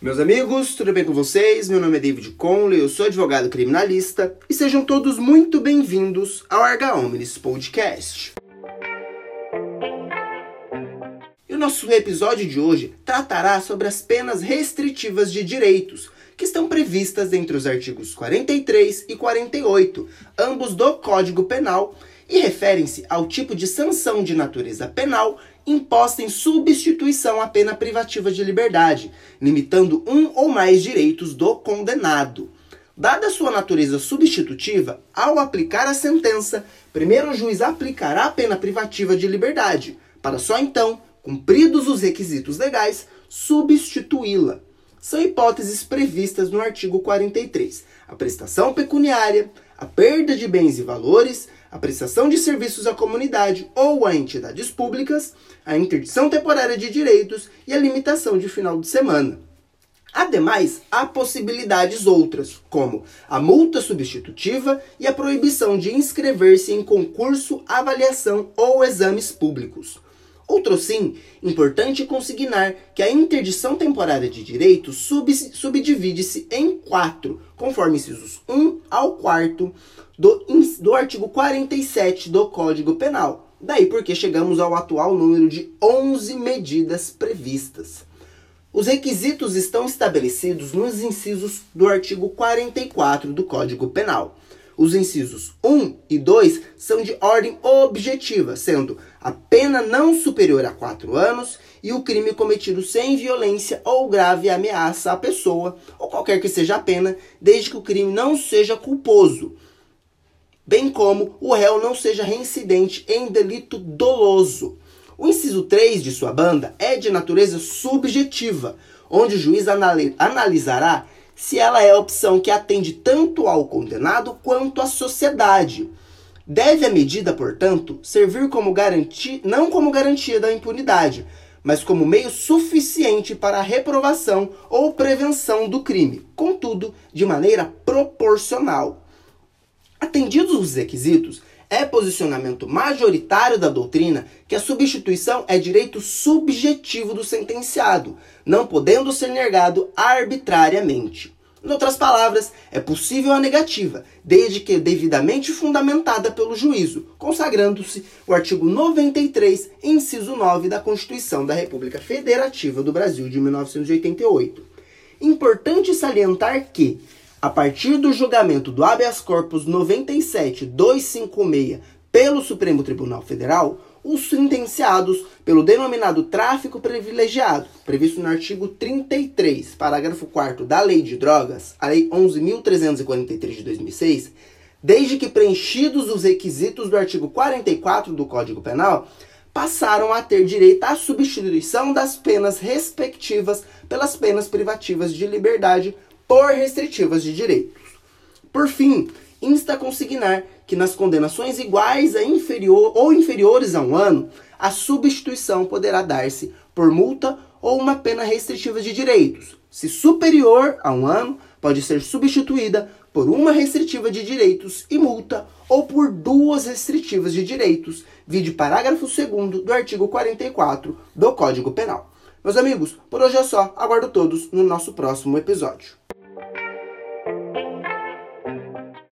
Meus amigos, tudo bem com vocês? Meu nome é David Conley, eu sou advogado criminalista e sejam todos muito bem-vindos ao Arga Omnis Podcast. E o nosso episódio de hoje tratará sobre as penas restritivas de direitos, que estão previstas entre os artigos 43 e 48, ambos do Código Penal, e referem-se ao tipo de sanção de natureza penal imposta em substituição à pena privativa de liberdade, limitando um ou mais direitos do condenado. Dada sua natureza substitutiva, ao aplicar a sentença, primeiro o juiz aplicará a pena privativa de liberdade, para só então, cumpridos os requisitos legais, substituí-la. São hipóteses previstas no artigo 43: a prestação pecuniária, a perda de bens e valores, a prestação de serviços à comunidade ou a entidades públicas, a interdição temporária de direitos e a limitação de final de semana. Ademais, há possibilidades outras, como a multa substitutiva e a proibição de inscrever-se em concurso, avaliação ou exames públicos. Outro sim, importante consignar que a interdição temporária de direitos sub subdivide-se em quatro, conforme incisos 1 ao 4 do, do artigo 47 do Código Penal. Daí porque chegamos ao atual número de 11 medidas previstas. Os requisitos estão estabelecidos nos incisos do artigo 44 do Código Penal. Os incisos 1 e 2 são de ordem objetiva, sendo a pena não superior a 4 anos e o crime cometido sem violência ou grave ameaça à pessoa, ou qualquer que seja a pena, desde que o crime não seja culposo, bem como o réu não seja reincidente em delito doloso. O inciso 3 de sua banda é de natureza subjetiva, onde o juiz analisará se ela é a opção que atende tanto ao condenado quanto à sociedade. Deve a medida, portanto, servir como garantia, não como garantia da impunidade, mas como meio suficiente para a reprovação ou prevenção do crime, contudo, de maneira proporcional. Atendidos os requisitos, é posicionamento majoritário da doutrina que a substituição é direito subjetivo do sentenciado, não podendo ser negado arbitrariamente. Em outras palavras, é possível a negativa, desde que devidamente fundamentada pelo juízo, consagrando-se o artigo 93, inciso 9 da Constituição da República Federativa do Brasil de 1988. Importante salientar que, a partir do julgamento do habeas corpus 97256 pelo Supremo Tribunal Federal, os sentenciados pelo denominado tráfico privilegiado, previsto no artigo 33, parágrafo 4 da Lei de Drogas, a Lei 11.343 de 2006, desde que preenchidos os requisitos do artigo 44 do Código Penal, passaram a ter direito à substituição das penas respectivas pelas penas privativas de liberdade por restritivas de direitos. Por fim, insta a consignar que nas condenações iguais a inferior ou inferiores a um ano, a substituição poderá dar-se por multa ou uma pena restritiva de direitos. Se superior a um ano, pode ser substituída por uma restritiva de direitos e multa ou por duas restritivas de direitos, vide parágrafo 2 do artigo 44 do Código Penal. Meus amigos, por hoje é só. Aguardo todos no nosso próximo episódio.